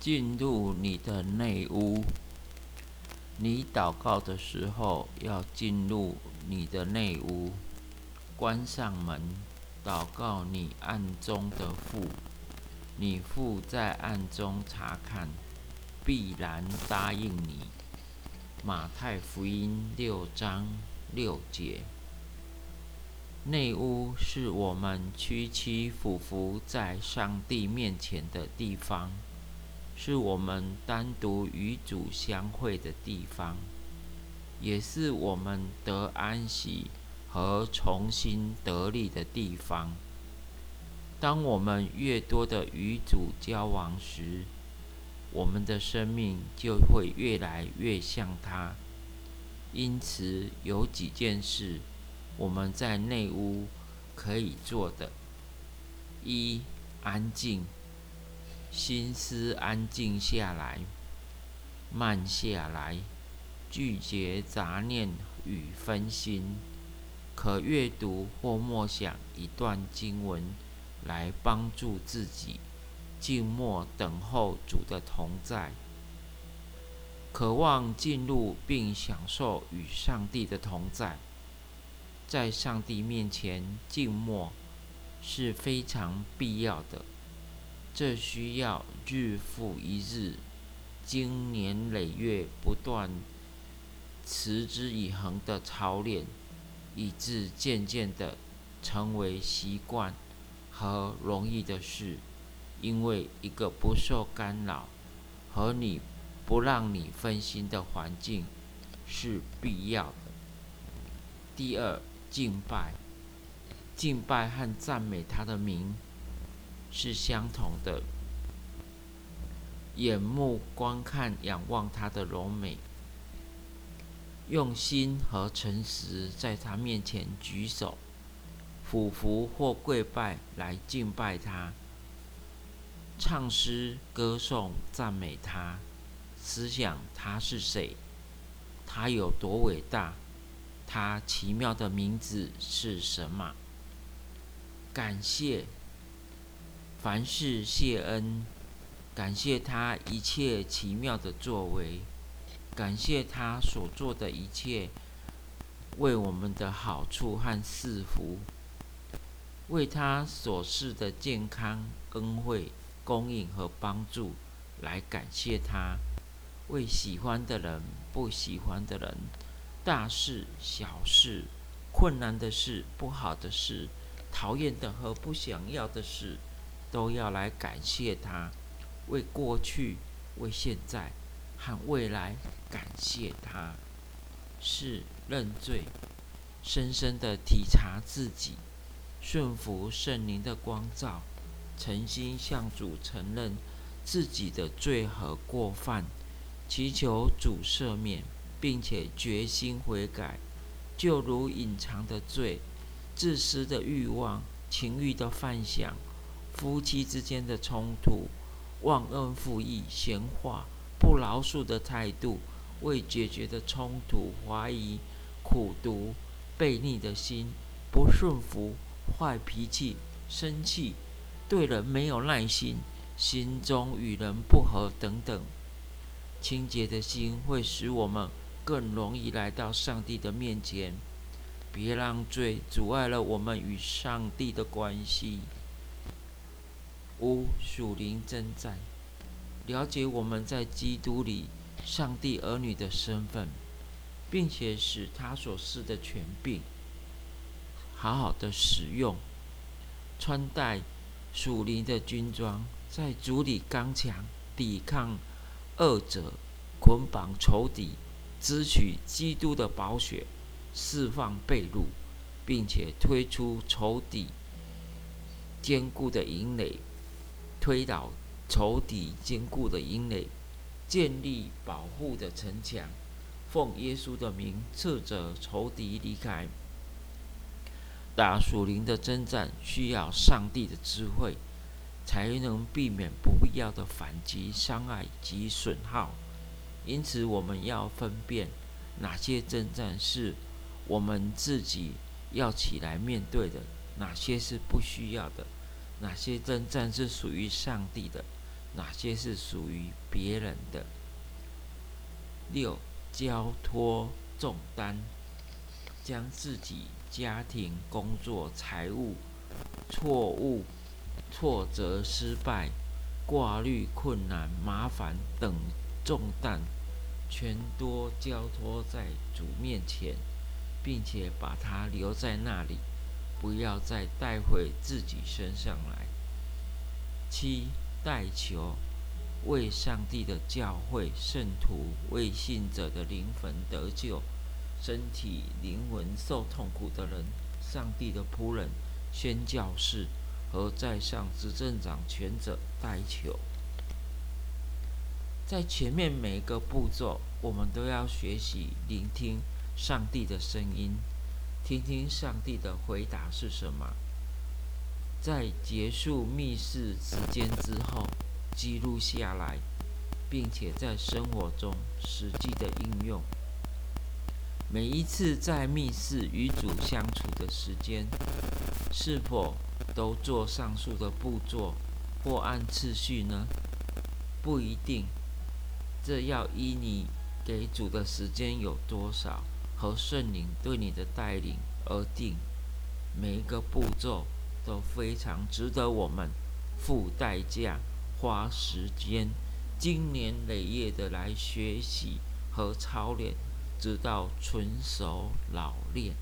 进入你的内屋。你祷告的时候，要进入你的内屋，关上门，祷告你暗中的父。你父在暗中查看，必然答应你。马太福音六章六节。内屋是我们屈膝俯伏在上帝面前的地方。是我们单独与主相会的地方，也是我们得安息和重新得力的地方。当我们越多的与主交往时，我们的生命就会越来越像他。因此，有几件事我们在内屋可以做的：一、安静。心思安静下来，慢下来，拒绝杂念与分心，可阅读或默想一段经文，来帮助自己静默等候主的同在。渴望进入并享受与上帝的同在，在上帝面前静默是非常必要的。这需要日复一日、经年累月不断、持之以恒的操练，以致渐渐的成为习惯和容易的事。因为一个不受干扰和你不让你分心的环境是必要的。第二，敬拜，敬拜和赞美他的名。是相同的，眼目观看、仰望他的柔美，用心和诚实在他面前举手、俯伏或跪拜来敬拜他，唱诗、歌颂、赞美他，思想他是谁，他有多伟大，他奇妙的名字是什么？感谢。凡事谢恩，感谢他一切奇妙的作为，感谢他所做的一切为我们的好处和赐福，为他所示的健康、恩惠、供应和帮助来感谢他，为喜欢的人、不喜欢的人、大事、小事、困难的事、不好的事、讨厌的和不想要的事。都要来感谢他，为过去、为现在和未来感谢他，是认罪，深深的体察自己，顺服圣灵的光照，诚心向主承认自己的罪和过犯，祈求主赦免，并且决心悔改，就如隐藏的罪、自私的欲望、情欲的幻想。夫妻之间的冲突、忘恩负义、闲话、不饶恕的态度、未解决的冲突、怀疑、苦读、悖逆的心、不顺服、坏脾气、生气、对人没有耐心、心中与人不和等等，清洁的心会使我们更容易来到上帝的面前。别让罪阻碍了我们与上帝的关系。五属灵征战，了解我们在基督里上帝儿女的身份，并且使他所赐的权柄好好的使用，穿戴属灵的军装，在主里刚强，抵抗恶者，捆绑仇敌，支取基督的宝血，释放被掳，并且推出仇敌坚固的营垒。推倒仇敌坚固的营垒，建立保护的城墙，奉耶稣的名斥责仇敌离开。打属灵的征战需要上帝的智慧，才能避免不必要的反击、伤害及损耗。因此，我们要分辨哪些征战是我们自己要起来面对的，哪些是不需要的。哪些征战是属于上帝的？哪些是属于别人的。六，交托重担，将自己家庭、工作、财务、错误、挫折、失败、挂虑、困难、麻烦等重担，全都交托在主面前，并且把它留在那里，不要再带回自己身上来。七，代求。为上帝的教会圣徒、为信者的灵魂得救，身体灵魂受痛苦的人，上帝的仆人、宣教士和在上执政掌权者代求。在前面每个步骤，我们都要学习聆听上帝的声音，听听上帝的回答是什么。在结束密室时间之后。记录下来，并且在生活中实际的应用。每一次在密室与主相处的时间，是否都做上述的步骤或按次序呢？不一定，这要依你给主的时间有多少和圣灵对你的带领而定。每一个步骤都非常值得我们付代价。花时间、经年累月的来学习和操练，直到纯熟老练。